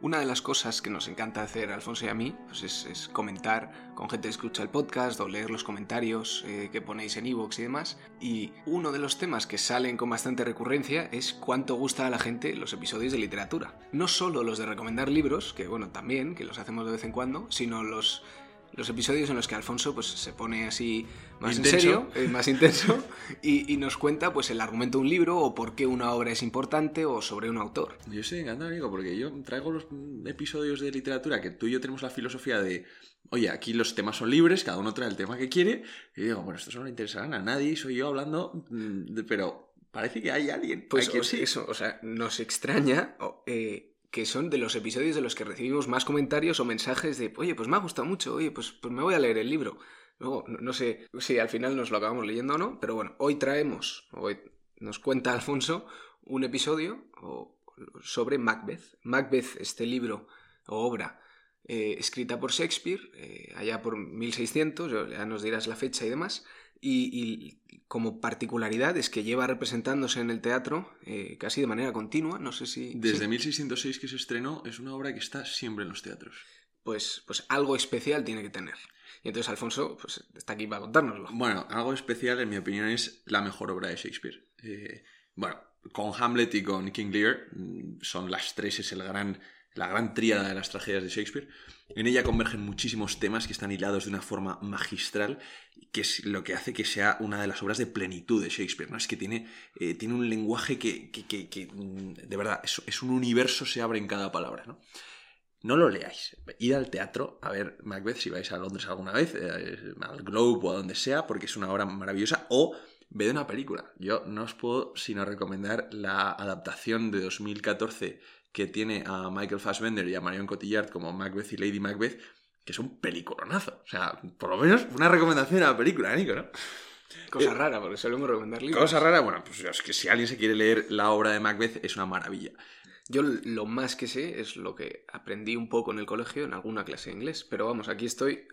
Una de las cosas que nos encanta hacer Alfonso y a mí pues es, comentar con gente que escucha el podcast o leer los comentarios eh, que ponéis en iVoox y demás. Y uno de los temas que salen con bastante recurrencia es cuánto gusta a la gente los episodios de literatura. No solo los de recomendar libros, que bueno, también, que los hacemos de vez en cuando, sino los los episodios en los que Alfonso pues, se pone así más en serio, eh, más intenso, y, nos cuenta pues el argumento de un libro o por qué una obra es importante o sobre un autor. Yo estoy encantado, amigo, porque yo traigo los episodios de literatura que tú y yo tenemos la filosofía de, oye, aquí los temas son libres, cada uno trae el tema que quiere, y digo, bueno, esto no le interesará a nadie, soy yo hablando, mm, pero parece que hay alguien. Pues eso, o sea, nos extraña... Eh, que son de los episodios de los que recibimos más comentarios o mensajes de, oye, pues me ha gustado mucho, oye, pues, pues me voy a leer el libro. Luego, no, sé si al final nos lo acabamos leyendo o no, pero bueno, hoy traemos, hoy nos cuenta Alfonso un episodio sobre Macbeth. Macbeth, este libro o obra eh, escrita por Shakespeare, eh, allá por 1600, ya nos dirás la fecha y demás, y, como particularidad es que lleva representándose en el teatro eh, casi de manera continua, no sé si... Desde 1606 que se estrenó, es una obra que está siempre en los teatros. Pues, pues algo especial tiene que tener. Y entonces Alfonso pues, está aquí para contárnoslo. Bueno, algo especial en mi opinión es la mejor obra de Shakespeare. Eh, bueno, con Hamlet y con King Lear mm, son las tres, es el gran la gran tríada de las tragedias de Shakespeare. En ella convergen muchísimos temas que están hilados de una forma magistral, que es lo que hace que sea una de las obras de plenitud de Shakespeare. ¿no? Es que tiene, eh, tiene un lenguaje que, mm, de verdad, es, un universo, se abre en cada palabra. ¿no? No lo leáis. Id al teatro a ver Macbeth si vais a Londres alguna vez, eh, al Globe o a donde sea, porque es una obra maravillosa. O ved una película. Yo no os puedo sino recomendar la adaptación de 2014 que tiene a Michael Fassbender y a Marion Cotillard como Macbeth y Lady Macbeth, que es un peliculonazo. O sea, por lo menos una recomendación a la película, Nico, ¿no? Cosa eh, rara, porque solemos recomendar libros. Cosa rara, bueno, pues es que si alguien se quiere leer la obra de Macbeth es una maravilla. Yo lo más que sé es lo que aprendí un poco en el colegio, en alguna clase de inglés. Pero vamos, aquí estoy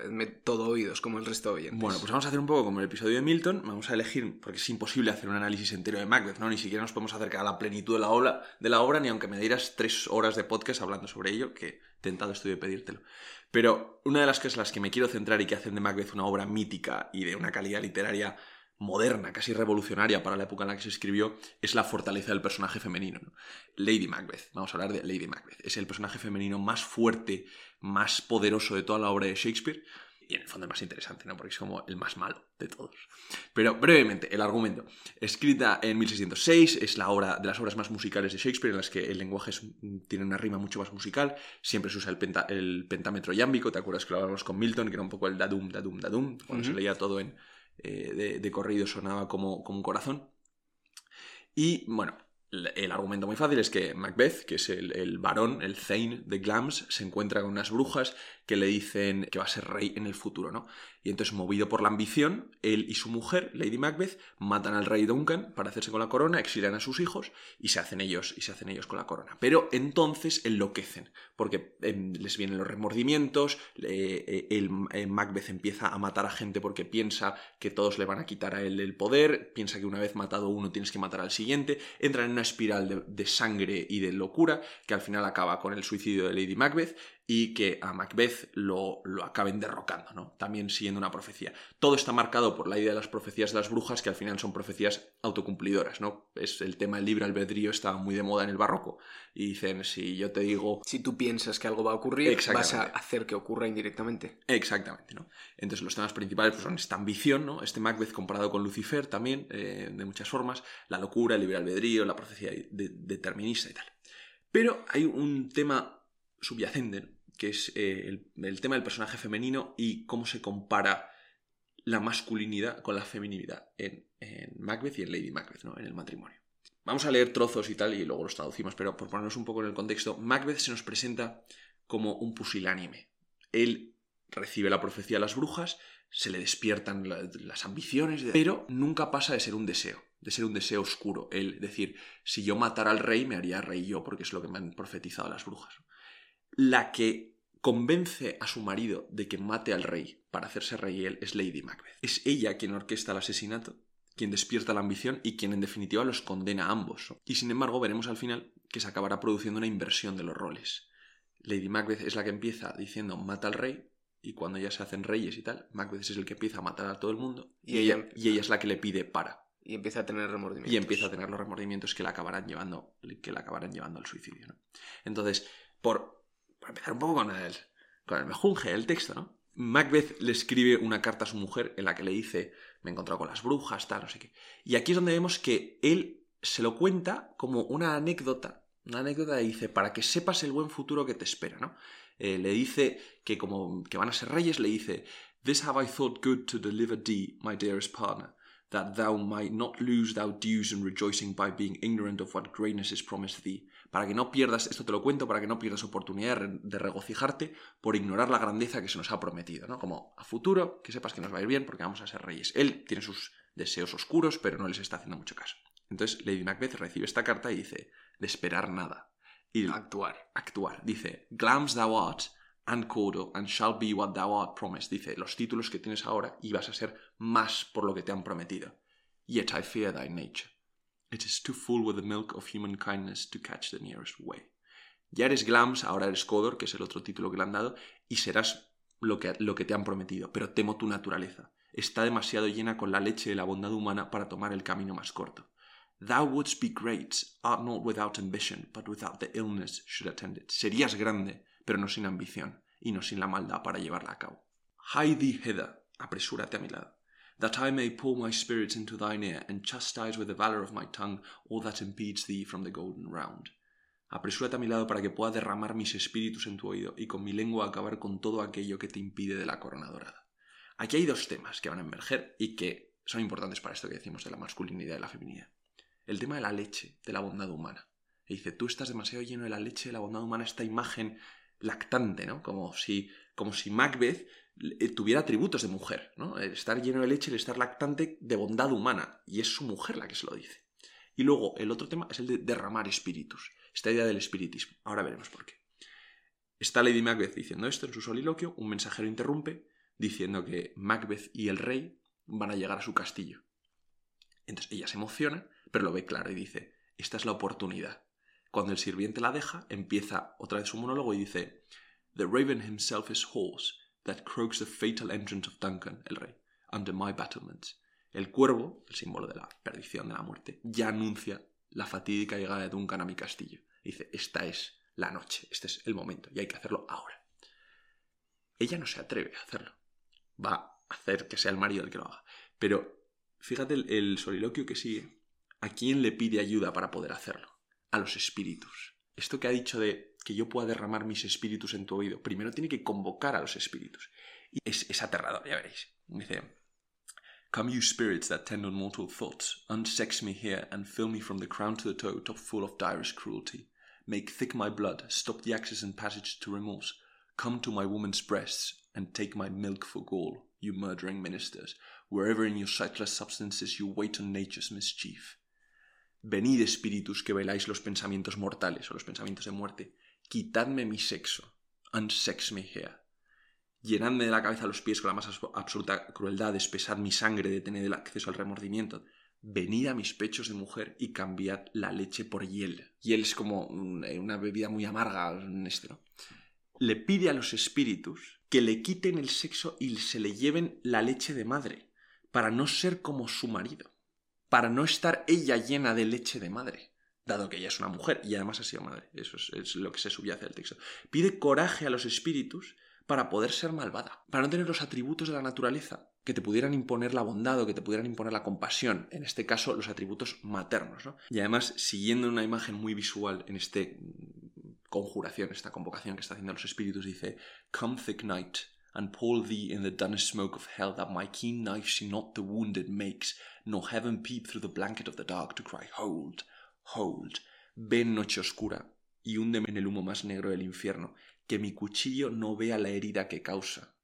todo oídos, como el resto de oyentes. Bueno, pues vamos a hacer un poco como el episodio de Milton. Vamos a elegir, porque es imposible hacer un análisis entero de Macbeth, ¿no? Ni siquiera nos podemos acercar a la plenitud de la obra, de la obra ni aunque me dieras tres horas de podcast hablando sobre ello, que tentado estoy de pedírtelo. Pero una de las cosas en las que me quiero centrar y que hacen de Macbeth una obra mítica y de una calidad literaria moderna, casi revolucionaria para la época en la que se escribió, es la fortaleza del personaje femenino. Lady Macbeth, vamos a hablar de Lady Macbeth. Es el personaje femenino más fuerte, más poderoso de toda la obra de Shakespeare y en el fondo el más interesante, ¿no? Porque es como el más malo de todos. Pero brevemente, el argumento. Escrita en 1606, es la obra de las obras más musicales de Shakespeare, en las que el lenguaje tiene una rima mucho más musical. Siempre se usa el, el pentámetro yámbico, ¿te acuerdas que lo hablábamos con Milton? Que era un poco el dadum, dadum, dadum, cuando se leía todo en, eh, de, corrido sonaba como, como un corazón. Y bueno, el argumento muy fácil es que Macbeth, que es el, el, varón, el Thane de Glams, se encuentra con unas brujas que le dicen que va a ser rey en el futuro, ¿no? Y entonces, movido por la ambición, él y su mujer, Lady Macbeth, matan al rey Duncan para hacerse con la corona, exilian a sus hijos y se hacen ellos, y se hacen ellos con la corona. Pero entonces enloquecen, porque em, les vienen los remordimientos, eh, el, eh, Macbeth empieza a matar a gente porque piensa que todos le van a quitar a él el poder, piensa que una vez matado uno tienes que matar al siguiente, entra en una espiral de sangre y de locura que al final acaba con el suicidio de Lady Macbeth y que a Macbeth lo, lo, acaben derrocando, ¿no? También siguiendo una profecía. Todo está marcado por la idea de las profecías de las brujas, que al final son profecías autocumplidoras, ¿no? Es el tema del libre albedrío está muy de moda en el barroco. Y dicen, si yo te digo... Si tú piensas que algo va a ocurrir, vas a hacer que ocurra indirectamente. Exactamente, ¿no? Entonces los temas principales pues, son esta ambición, ¿no? Este Macbeth comparado con Lucifer también, eh, de muchas formas, la locura, el libre albedrío, la profecía determinista y tal. Pero hay un tema subyacente, que es eh, el, tema del personaje femenino y cómo se compara la masculinidad con la feminidad en, Macbeth y en Lady Macbeth, ¿no? en el matrimonio. Vamos a leer trozos y tal y luego los traducimos, pero por ponernos un poco en el contexto, Macbeth se nos presenta como un pusilánime. Él recibe la profecía de las brujas, se le despiertan las ambiciones, pero nunca pasa de ser un deseo, de ser un deseo oscuro. El decir, si yo matara al rey, me haría rey yo, porque es lo que me han profetizado las brujas la que convence a su marido de que mate al rey para hacerse rey él es Lady Macbeth. Es ella quien orquesta el asesinato, quien despierta la ambición y quien en definitiva los condena a ambos. Y sin embargo veremos al final que se acabará produciendo una inversión de los roles. Lady Macbeth es la que empieza diciendo mata al rey y cuando ya se hacen reyes y tal, Macbeth es el que empieza a matar a todo el mundo y, Y ella, y ella es la que le pide para. Y empieza a tener remordimientos. Y empieza a tener los remordimientos que la acabarán llevando, que la acabarán llevando al suicidio. ¿no? Entonces, por, por empezar un poco con el, con el mejunje texto, ¿no? Macbeth le escribe una carta a su mujer en la que le dice, me he encontrado con las brujas, tal, no sé qué. Y aquí es donde vemos que él se lo cuenta como una anécdota, una anécdota y dice, para que sepas el buen futuro que te espera, ¿no? Eh, le dice que como que van a ser reyes, le dice, This have I thought good to deliver thee, my dearest partner, that thou might not lose thou dues in rejoicing by being ignorant of what greatness is promised thee. Para que no pierdas, esto te lo cuento, para que no pierdas oportunidad de re- de regocijarte por ignorar la grandeza que se nos ha prometido, ¿no? Como a futuro, que sepas que nos va a ir bien porque vamos a ser reyes. Él tiene sus deseos oscuros, pero no les está haciendo mucho caso. Entonces Lady Macbeth recibe esta carta y dice, de esperar nada. Y Actuar. actuar. Dice, Glams thou art, and Cordo, and shall be what thou art promised. Dice, los títulos que tienes ahora y vas a ser más por lo que te han prometido. Yet I fear thy nature. It is too full with the milk of human kindness to catch the nearest way. Ya eres Glams, ahora eres Codor, que es el otro título que le han dado, y serás lo que, lo que te han prometido, pero temo tu naturaleza. Está demasiado llena con la leche de la bondad humana para tomar el camino más corto. Thou wouldst be great, art not without ambition, but without the illness should attend it. Serías grande, pero no sin ambición, y no sin la maldad para llevarla a cabo. Thee hither, apresúrate a mi lado, that I may pour my spirits into thine ear, and chastise with the valour of my tongue all that impedes thee from the golden round. Apresúrate a mi lado para que pueda derramar mis espíritus en tu oído, y con mi lengua acabar con todo aquello que te impide de la corona dorada. Aquí hay dos temas que van a emerger y que son importantes para esto que decimos de la masculinidad y la feminidad el tema de la leche, de la bondad humana. Y dice, tú estás demasiado lleno de la leche, de la bondad humana, esta imagen lactante, ¿no? Como si, como si Macbeth tuviera atributos de mujer, ¿no? El estar lleno de leche, el estar lactante de bondad humana. Y es su mujer la que se lo dice. Y luego, el otro tema es el de derramar espíritus. Esta idea del espiritismo. Ahora veremos por qué. Está Lady Macbeth diciendo esto en su soliloquio, un mensajero interrumpe diciendo que Macbeth y el rey van a llegar a su castillo. Entonces ella se emociona, pero lo ve claro y dice, esta es la oportunidad. Cuando el sirviente la deja, empieza otra vez su monólogo y dice, The raven himself is hoarse, that croaks the fatal entrance of Duncan, el rey, under my battlements. El cuervo, el símbolo de la perdición, de la muerte, ya anuncia la fatídica llegada de Duncan a mi castillo. Dice, esta es la noche, este es el momento, y hay que hacerlo ahora. Ella no se atreve a hacerlo. Va a hacer que sea el marido el que lo haga. Pero fíjate el, el soliloquio que sigue. ¿A quién le pide ayuda para poder hacerlo? A los espíritus. Esto que ha dicho de que yo pueda derramar mis espíritus en tu oído, primero tiene que convocar a los espíritus. Y es, es aterrador, ya veréis. Dice, Come you spirits that tend on mortal thoughts, unsex me here and fill me from the crown to the toe, top full of direst cruelty. Make thick my blood, stop the access and passage to remorse. Come to my woman's breasts and take my milk for gall, you murdering ministers, wherever in your sightless substances you wait on nature's mischief. Venid espíritus que veláis los pensamientos mortales o los pensamientos de muerte, quitadme mi sexo, unsex me here. Llenadme de la cabeza a los pies con la más abs- absoluta crueldad, despesad mi sangre, detened el acceso al remordimiento. Venid a mis pechos de mujer y cambiad la leche por hiel. Hiel es como un- una bebida muy amarga, en este, ¿no? Le pide a los espíritus que le quiten el sexo y se le lleven la leche de madre, para no ser como su marido para no estar ella llena de leche de madre, dado que ella es una mujer y además ha sido madre. Eso es, lo que se subyace del texto. Pide coraje a los espíritus para poder ser malvada, para no tener los atributos de la naturaleza que te pudieran imponer la bondad o que te pudieran imponer la compasión, en este caso los atributos maternos. ¿no? Y además, siguiendo una imagen muy visual en este mm, conjuración, esta convocación que está haciendo los espíritus, dice, Come thick night, and pour thee in the dunnest smoke of hell, that my keen knife see not the wound it makes, nor heaven peep through the blanket of the dark to cry, Hold, hold, ven noche oscura, y húndeme en el humo más negro del infierno, que mi cuchillo no vea la herida que causa,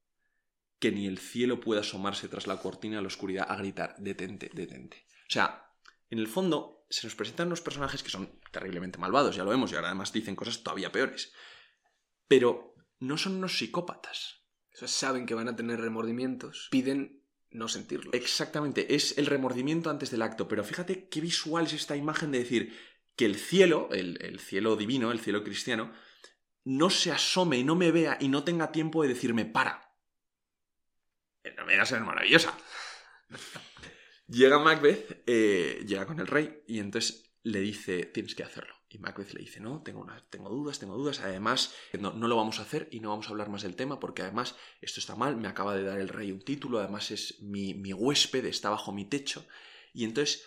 que ni el cielo pueda asomarse tras la cortina de la oscuridad a gritar, detente, detente. O sea, en el fondo se nos presentan unos personajes que son terriblemente malvados, ya lo vemos, y ahora además dicen cosas todavía peores. Pero no son unos psicópatas. O sea, saben que van a tener remordimientos, piden no sentirlos. Exactamente, es el remordimiento antes del acto, pero fíjate qué visual es esta imagen de decir que el cielo, el, el cielo divino, el cielo cristiano, no se asome y no me vea y no tenga tiempo de decirme para. No me digas, es maravillosa. llega Macbeth, eh, llega con el rey y entonces le dice, tienes que hacerlo. Y Macbeth le dice, no, tengo, una, tengo dudas, tengo dudas. Además, no, no, lo vamos a hacer y no vamos a hablar más del tema porque además esto está mal, me acaba de dar el rey un título, además es mi, mi huésped, está bajo mi techo. Y entonces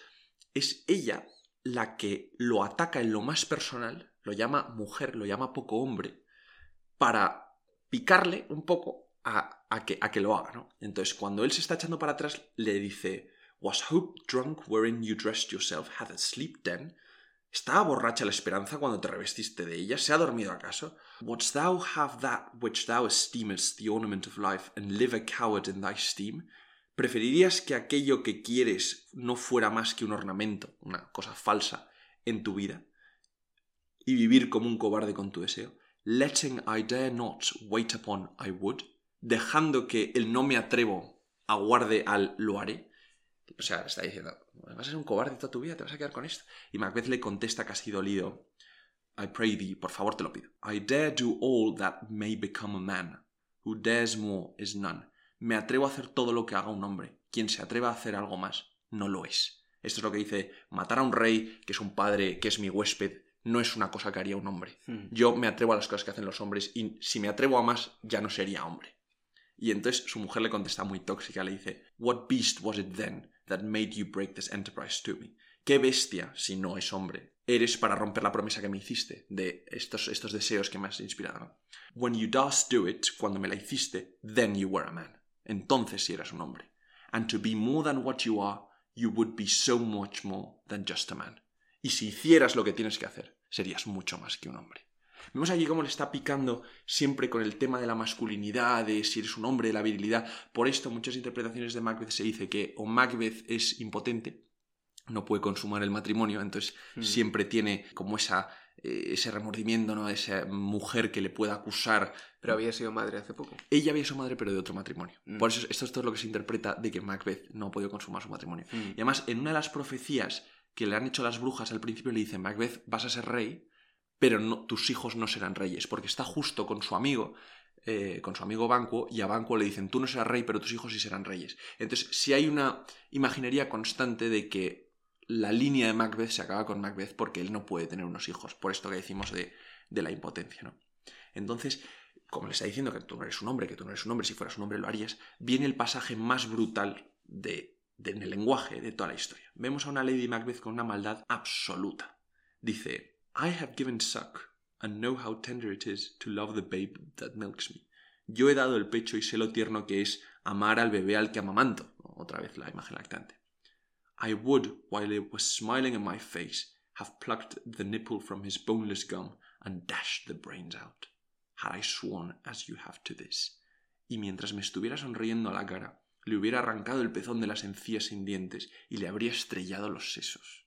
es ella la que lo ataca en lo más personal, lo llama mujer, lo llama poco hombre, para picarle un poco a, a, que, a que lo haga, ¿no? Entonces, cuando él se está echando para atrás, le dice, Was hope drunk wherein you dressed yourself? Had a sleep then? ¿Estaba borracha la esperanza cuando te revestiste de ella? ¿Se ha dormido acaso? Wouldst thou have that which thou esteemest the ornament of life, and live a coward in thy esteem? ¿Preferirías que aquello que quieres no fuera más que un ornamento, una cosa falsa, en tu vida? ¿Y vivir como un cobarde con tu deseo? Letting I dare not wait upon I would, dejando que el no me atrevo aguarde al lo haré. O sea, le está diciendo, vas a ser un cobarde toda tu vida, te vas a quedar con esto. Y Macbeth le contesta casi dolido, I pray thee, por favor te lo pido. I dare do all that may become a man. Who dares more is none. Me atrevo a hacer todo lo que haga un hombre. Quien se atreva a hacer algo más, no lo es. Esto es lo que dice, matar a un rey, que es un padre, que es mi huésped, no es una cosa que haría un hombre. Hmm. Yo me atrevo a las cosas que hacen los hombres y si me atrevo a más, ya no sería hombre. Y entonces su mujer le contesta muy tóxica, le dice, What beast was it then that made you break this enterprise to me? ¿Qué bestia, si no es hombre, eres para romper la promesa que me hiciste de estos, estos deseos que me has inspirado? When you dost do it, cuando me la hiciste, then you were a man. Entonces sí eras un hombre. And to be more than what you are, you would be so much more than just a man. Y si hicieras lo que tienes que hacer, serías mucho más que un hombre. Vemos aquí cómo le está picando siempre con el tema de la masculinidad, de si eres un hombre, de la virilidad. Por esto, muchas interpretaciones de Macbeth se dice que o Macbeth es impotente, no puede consumar el matrimonio, entonces hmm. siempre tiene como esa, eh, ese remordimiento, ¿no? Esa mujer que le pueda acusar. Pero había sido madre hace poco. Ella había sido madre, pero de otro matrimonio. Hmm. Por eso esto es todo lo que se interpreta de que Macbeth no ha podido consumar su matrimonio. Hmm. Y además, en una de las profecías que le han hecho las brujas al principio le dicen, Macbeth, vas a ser rey, pero tus hijos no serán reyes, porque está justo con su amigo, eh, con su amigo Banquo, y a Banquo le dicen, tú no serás rey, pero tus hijos sí serán reyes. Entonces, si hay una imaginería constante de que la línea de Macbeth se acaba con Macbeth porque él no puede tener unos hijos, por esto que decimos de, de la impotencia, ¿no? Entonces, como le está diciendo que tú no eres un hombre, que tú no eres un hombre, si fueras un hombre lo harías, viene el pasaje más brutal de, de, en el lenguaje de toda la historia. Vemos a una Lady Macbeth con una maldad absoluta. Dice, I have given suck, and know how tender it is to love the babe that milks me. Yo he dado el pecho y sé lo tierno que es amar al bebé al que amamanto. Otra vez la imagen lactante. I would, while it was smiling in my face, have plucked the nipple from his boneless gum and dashed the brains out, had I sworn as you have to this. Y mientras me estuviera sonriendo a la cara, le hubiera arrancado el pezón de las encías sin dientes y le habría estrellado los sesos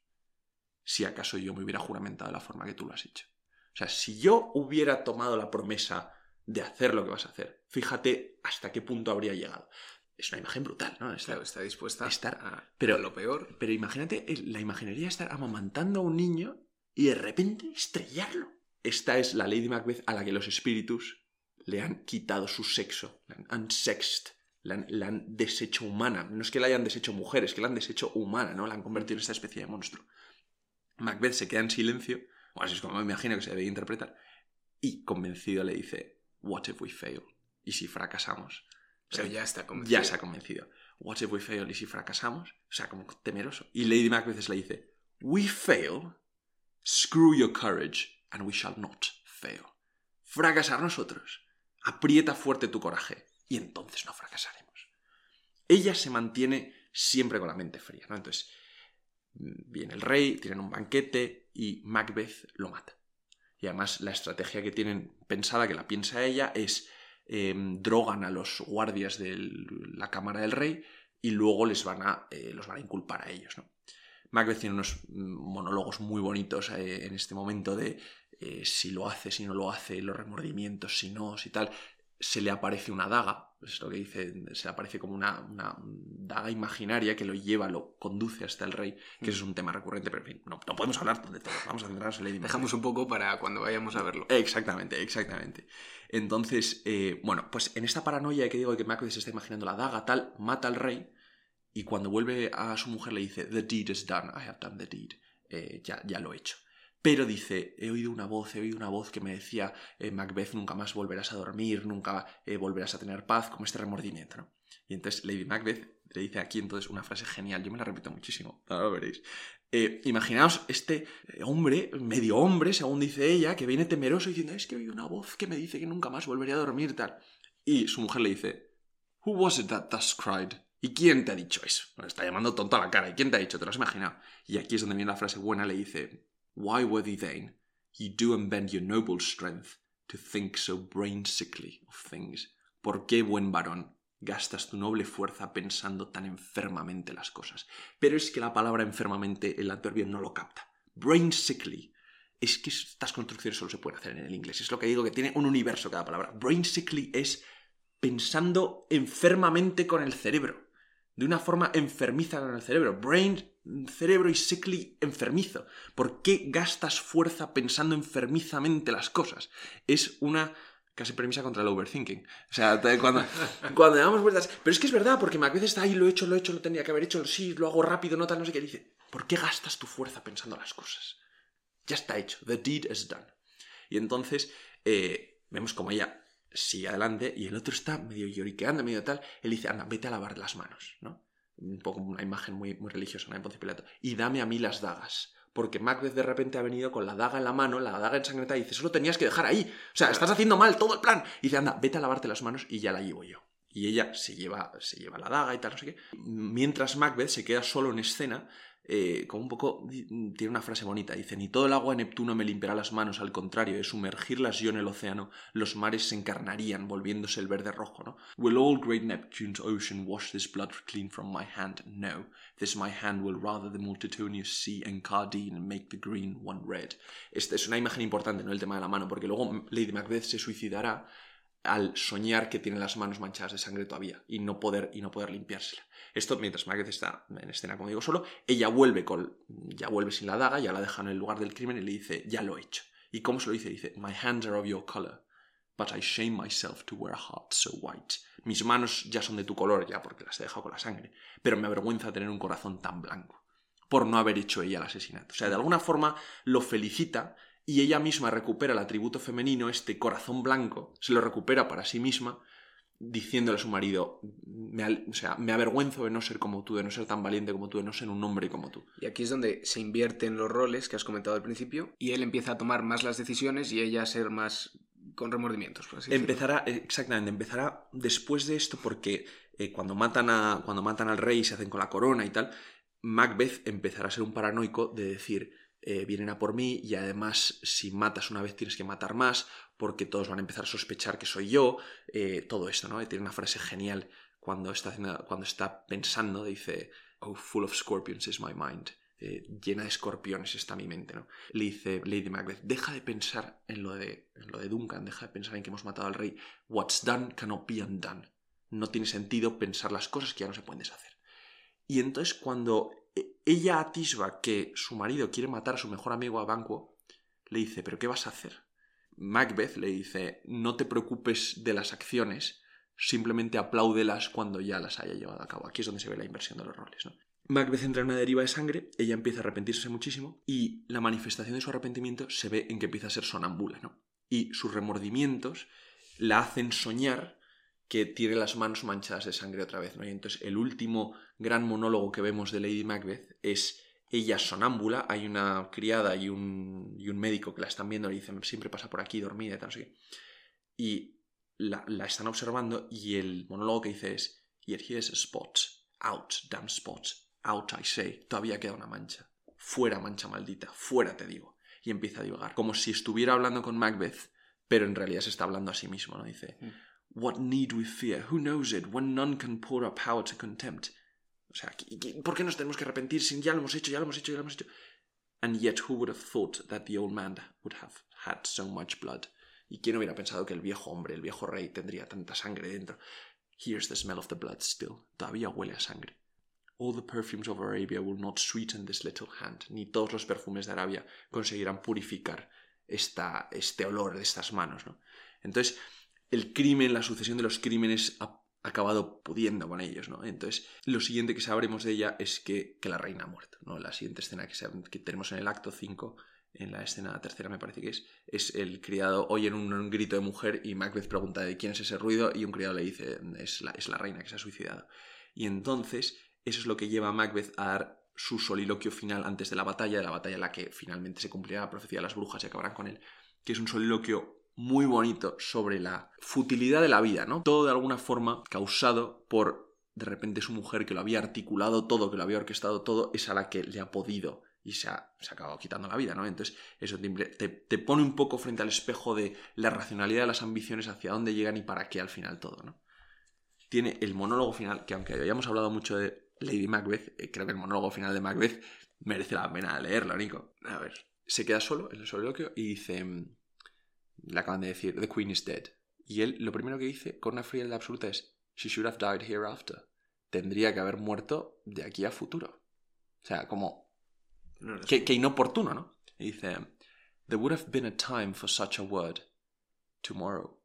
si acaso yo me hubiera juramentado de la forma que tú lo has hecho. O sea, si yo hubiera tomado la promesa de hacer lo que vas a hacer, fíjate hasta qué punto habría llegado. Es una imagen brutal, ¿no? Está, está dispuesta a estar a pero, lo peor. Pero imagínate, la imaginería estar amamantando a un niño y de repente estrellarlo. Esta es la Lady Macbeth a la que los espíritus le han quitado su sexo, la han unsexed, la han, la han deshecho humana. No es que la hayan deshecho mujer, es que la han deshecho humana, ¿no? La han convertido en esta especie de monstruo. Macbeth se queda en silencio, o así es como me imagino que se debe interpretar, y convencido le dice, What if we fail? ¿Y si fracasamos? O sea, ya está convencido. Ya se ha convencido. What if we fail? ¿Y si fracasamos? O sea, como temeroso. Y Lady Macbeth le dice, We fail, screw your courage, and we shall not fail. Fracasar nosotros. Aprieta fuerte tu coraje, y entonces no fracasaremos. Ella se mantiene siempre con la mente fría, ¿no? Entonces, viene el rey, tienen un banquete y Macbeth lo mata. Y además la estrategia que tienen pensada, que la piensa ella, es em, drogan a los guardias de la cámara del rey y luego les van a, eh, los van a inculpar a ellos. ¿no? Macbeth tiene unos monólogos muy bonitos eh, en este momento de eh, si lo hace, si no lo hace, los remordimientos, si no, si tal. Se le aparece una daga, es lo que dice, se le aparece como una, una daga imaginaria que lo lleva, lo conduce hasta el rey, que eso es un tema recurrente, pero en fin, no, no podemos hablar de todo, vamos a centrarnos en Lady. Dejamos un poco para cuando vayamos a verlo. Exactamente, exactamente. Entonces, eh, bueno, pues en esta paranoia que digo de que Macbeth se está imaginando la daga, tal, mata al rey y cuando vuelve a su mujer le dice, The deed is done, I have done the deed, Eh, ya, ya lo he hecho. Pero dice, he oído una voz, he oído una voz que me decía, eh, Macbeth, nunca más volverás a dormir, nunca eh, volverás a tener paz, como este remordimiento, ¿no? Y entonces Lady Macbeth le dice aquí entonces una frase genial, yo me la repito muchísimo, ahora lo veréis. Eh, imaginaos este hombre, medio hombre, según dice ella, que viene temeroso diciendo, es que he oído una voz que me dice que nunca más volveré a dormir, tal. Y su mujer le dice, Who was it that thus cried? ¿Y quién te ha dicho eso? Está llamando tonto a la cara. ¿Y quién te ha dicho? ¿Te lo has imaginado? Y aquí es donde viene la frase buena, le dice, Why worthy Thane, ye do unbend your noble strength to think so brain sickly of things. ¿Por qué, buen varón, gastas tu noble fuerza pensando tan enfermamente las cosas? Pero es que la palabra enfermamente, el adverbio no lo capta. Brain sickly. Es que estas construcciones solo se pueden hacer en el inglés. Es lo que digo, que tiene un universo cada palabra. Brain sickly es pensando enfermamente con el cerebro. De una forma enfermiza con el cerebro. Brain, cerebro y sickly, enfermizo. ¿Por qué gastas fuerza pensando enfermizamente las cosas? Es una casi premisa contra el overthinking. O sea, cuando, cuando le damos vueltas... Pero es que es verdad, porque Macbeth está ahí, lo he hecho, lo he hecho, lo tenía que haber hecho, sí, lo hago rápido, no tal, no sé qué. Dice, ¿por qué gastas tu fuerza pensando las cosas? Ya está hecho. The deed is done. Y entonces eh, vemos como ella sigue adelante y el otro está medio lloriqueando, medio tal. Él dice, anda, vete a lavar las manos, ¿no? Un poco una imagen muy, muy religiosa, ¿no? De Poncio Pilato. Y dame a mí las dagas. Porque Macbeth de repente ha venido con la daga en la mano, la daga ensangrentada, y dice, solo tenías que dejar ahí. O sea, estás haciendo mal todo el plan. Y dice, anda, vete a lavarte las manos y ya la llevo yo. Y ella se lleva, se lleva la daga y tal, no sé qué. Mientras Macbeth se queda solo en escena, eh, como un poco, tiene una frase bonita, dice, ni todo el agua de Neptuno me limpiará las manos, al contrario, de sumergirlas yo en el océano, los mares se encarnarían, volviéndose el verde rojo. Will all great Neptune's ocean wash this blood clean from my hand? No, this my hand will rather the multitudinous sea encardine and make the green one red. Esta es una imagen importante, ¿no? El tema de la mano, porque luego Lady Macbeth se suicidará al soñar que tiene las manos manchadas de sangre todavía y no poder, y no poder limpiársela. Esto mientras Macbeth está en escena, como digo, solo, ella vuelve con, ya vuelve sin la daga, ya la deja en el lugar del crimen y le dice, ya lo he hecho. ¿Y cómo se lo dice? Dice, my hands are of your color, but I shame myself to wear a heart so white. Mis manos ya son de tu color, ya porque las he dejado con la sangre, pero me avergüenza tener un corazón tan blanco por no haber hecho ella el asesinato. O sea, de alguna forma lo felicita y ella misma recupera el atributo femenino, este corazón blanco, se lo recupera para sí misma, diciéndole a su marido, me, o sea, me avergüenzo de no ser como tú, de no ser tan valiente como tú, de no ser un hombre como tú. Y aquí es donde se invierten los roles que has comentado al principio y él empieza a tomar más las decisiones y ella a ser más con remordimientos. Por así decirlo. Empezará, eh, exactamente, empezará después de esto porque eh, cuando, matan a, cuando matan al rey y se hacen con la corona y tal, Macbeth empezará a ser un paranoico de decir, eh, vienen a por mí y además si matas una vez tienes que matar más porque todos van a empezar a sospechar que soy yo, eh, todo esto, ¿no? Tiene una frase genial cuando está, cuando está pensando, dice, oh, full of scorpions is my mind. Eh, llena de escorpiones está mi mente, ¿no? Le dice Lady Macbeth, deja de pensar en lo de, en lo de Duncan, deja de pensar en que hemos matado al rey. What's done cannot be undone. No tiene sentido pensar las cosas que ya no se pueden deshacer. Y entonces cuando ella atisba que su marido quiere matar a su mejor amigo a Banquo, le dice, ¿pero qué vas a hacer? Macbeth le dice, no te preocupes de las acciones, simplemente apláudelas cuando ya las haya llevado a cabo. Aquí es donde se ve la inversión de los roles. Macbeth entra en una deriva de sangre, ella empieza a arrepentirse muchísimo y la manifestación de su arrepentimiento se ve en que empieza a ser sonámbula, ¿no? Y sus remordimientos la hacen soñar que tiene las manos manchadas de sangre otra vez, ¿no? Y entonces el último gran monólogo que vemos de Lady Macbeth es ella sonámbula, hay una criada y un, y un médico que la están viendo le dicen siempre pasa por aquí dormida y tal, qué. Y la, la están observando y el monólogo que dice es Yet here's a spot, out, damn spot, out I say, todavía queda una mancha. Fuera, mancha maldita, fuera te digo. Y empieza a divagar, como si estuviera hablando con Macbeth, pero en realidad se está hablando a sí mismo, ¿no? Dice, What need we fear? Who knows it? When none can pour a power to contempt. O sea, ¿qué- qué- ¿por qué nos tenemos que arrepentir si ya lo hemos hecho, ya lo hemos hecho, ya lo hemos hecho? And yet who would have thought that the old man would have had so much blood? ¿Y quién hubiera pensado que el viejo hombre, el viejo rey, tendría tanta sangre dentro? Here's the smell of the blood still. Todavía huele a sangre. All the perfumes of Arabia will not sweeten this little hand. Ni todos los perfumes de Arabia conseguirán purificar esta, este olor de estas manos, ¿no? Entonces, el crimen, la sucesión de los crímenes ha acabado pudiendo con ellos, ¿no? Entonces, lo siguiente que sabremos de ella es que, que la reina ha muerto, ¿no? La siguiente escena que, que tenemos en el acto 5 en la escena tercera me parece que es, es el criado oye un, un, grito de mujer y Macbeth pregunta de quién es ese ruido y un criado le dice es la, es la reina que se ha suicidado. Y entonces eso es lo que lleva a Macbeth a dar su soliloquio final antes de la batalla, de la batalla en la que finalmente se cumplirá la profecía de las brujas y acabarán con él, que es un soliloquio muy bonito sobre la futilidad de la vida, ¿no? Todo de alguna forma causado por de repente su mujer que lo había articulado todo, que lo había orquestado todo, es a la que le ha podido y se ha, se ha acabado quitando la vida, ¿no? Entonces, eso te, te, pone un poco frente al espejo de la racionalidad de las ambiciones, hacia dónde llegan y para qué al final todo, ¿no? Tiene el monólogo final, que aunque hayamos hablado mucho de Lady Macbeth, eh, creo que el monólogo final de Macbeth merece la pena leerlo, Nico. A ver, se queda solo en el soliloquio y dice, le acaban de decir, The Queen is dead. Y él lo primero que dice, con una frialdad absoluta, es, She should have died hereafter. Tendría que haber muerto de aquí a futuro. O sea, como no que, que, inoportuno, ¿no? Y dice, There would have been a time for such a word. Tomorrow.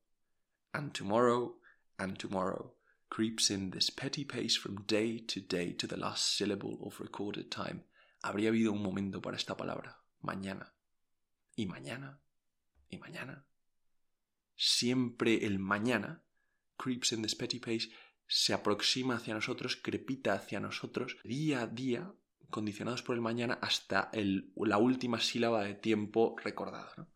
And tomorrow, and tomorrow, creeps in this petty pace from day to day to the last syllable of recorded time. Habría habido un momento para esta palabra. Mañana. Y mañana. Y mañana. Siempre el mañana, creeps in this petty pace, se aproxima hacia nosotros, crepita hacia nosotros, día a día, condicionados por el mañana hasta el, la última sílaba de tiempo recordada. ¿no?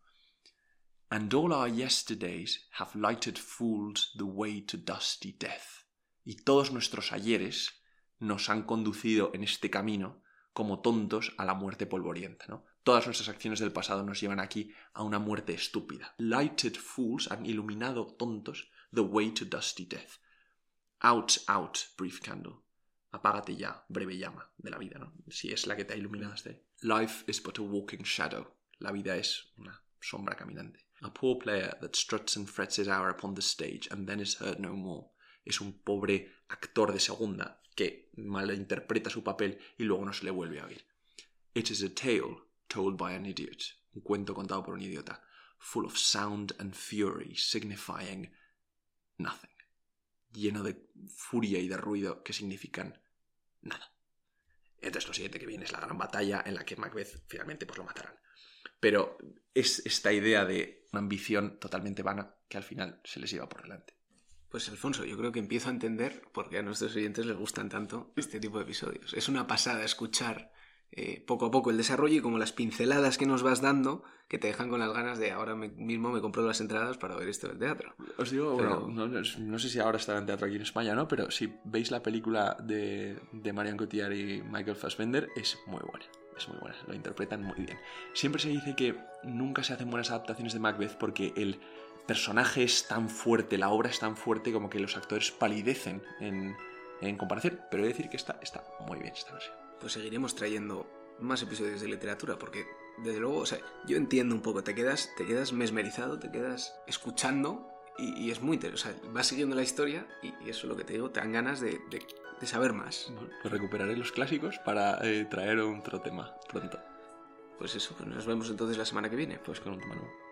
And all our yesterdays have lighted fools the way to dusty death. Y todos nuestros ayeres nos han conducido en este camino como tontos a la muerte polvorienta. ¿no? Todas nuestras acciones del pasado nos llevan aquí a una muerte estúpida. Lighted fools han iluminado tontos the way to dusty death. Out, out, brief candle apágate ya, breve llama de la vida, ¿no? Si es la que te ha iluminado hasta Life is but a walking shadow. La vida es una sombra caminante. A poor player that struts and frets his hour upon the stage and then is heard no more. Es un pobre actor de segunda que malinterpreta su papel y luego no se le vuelve a oír. It is a tale told by an idiot. Un cuento contado por un idiota. Full of sound and fury, signifying nothing lleno de furia y de ruido que significan nada. Entonces lo siguiente que viene es la gran batalla en la que Macbeth finalmente pues lo matarán. Pero es esta idea de una ambición totalmente vana que al final se les lleva por delante. Pues Alfonso, yo creo que empiezo a entender por qué a nuestros oyentes les gustan tanto este tipo de episodios. Es una pasada escuchar eh, poco a poco el desarrollo y como las pinceladas que nos vas dando que te dejan con las ganas de ahora mismo me compro las entradas para ver esto del teatro. Os digo, bueno, no, sé si ahora está en teatro aquí en España, ¿no? Pero si veis la película de, de Marion Cotillard y Michael Fassbender, es muy buena. Es muy buena, lo interpretan muy bien. Siempre se dice que nunca se hacen buenas adaptaciones de Macbeth porque el personaje es tan fuerte, la obra es tan fuerte como que los actores palidecen en, en comparación. Pero he de decir que está, está muy bien esta versión pues seguiremos trayendo más episodios de literatura, porque desde luego, o sea, yo entiendo un poco, te quedas, te quedas mesmerizado, te quedas escuchando y, es muy interesante, o sea, vas siguiendo la historia y, eso es lo que te digo, te dan ganas de, saber más. Bueno, pues recuperaré los clásicos para eh, traer otro tema pronto. Pues eso, pues nos vemos entonces la semana que viene. Pues con un tema nuevo.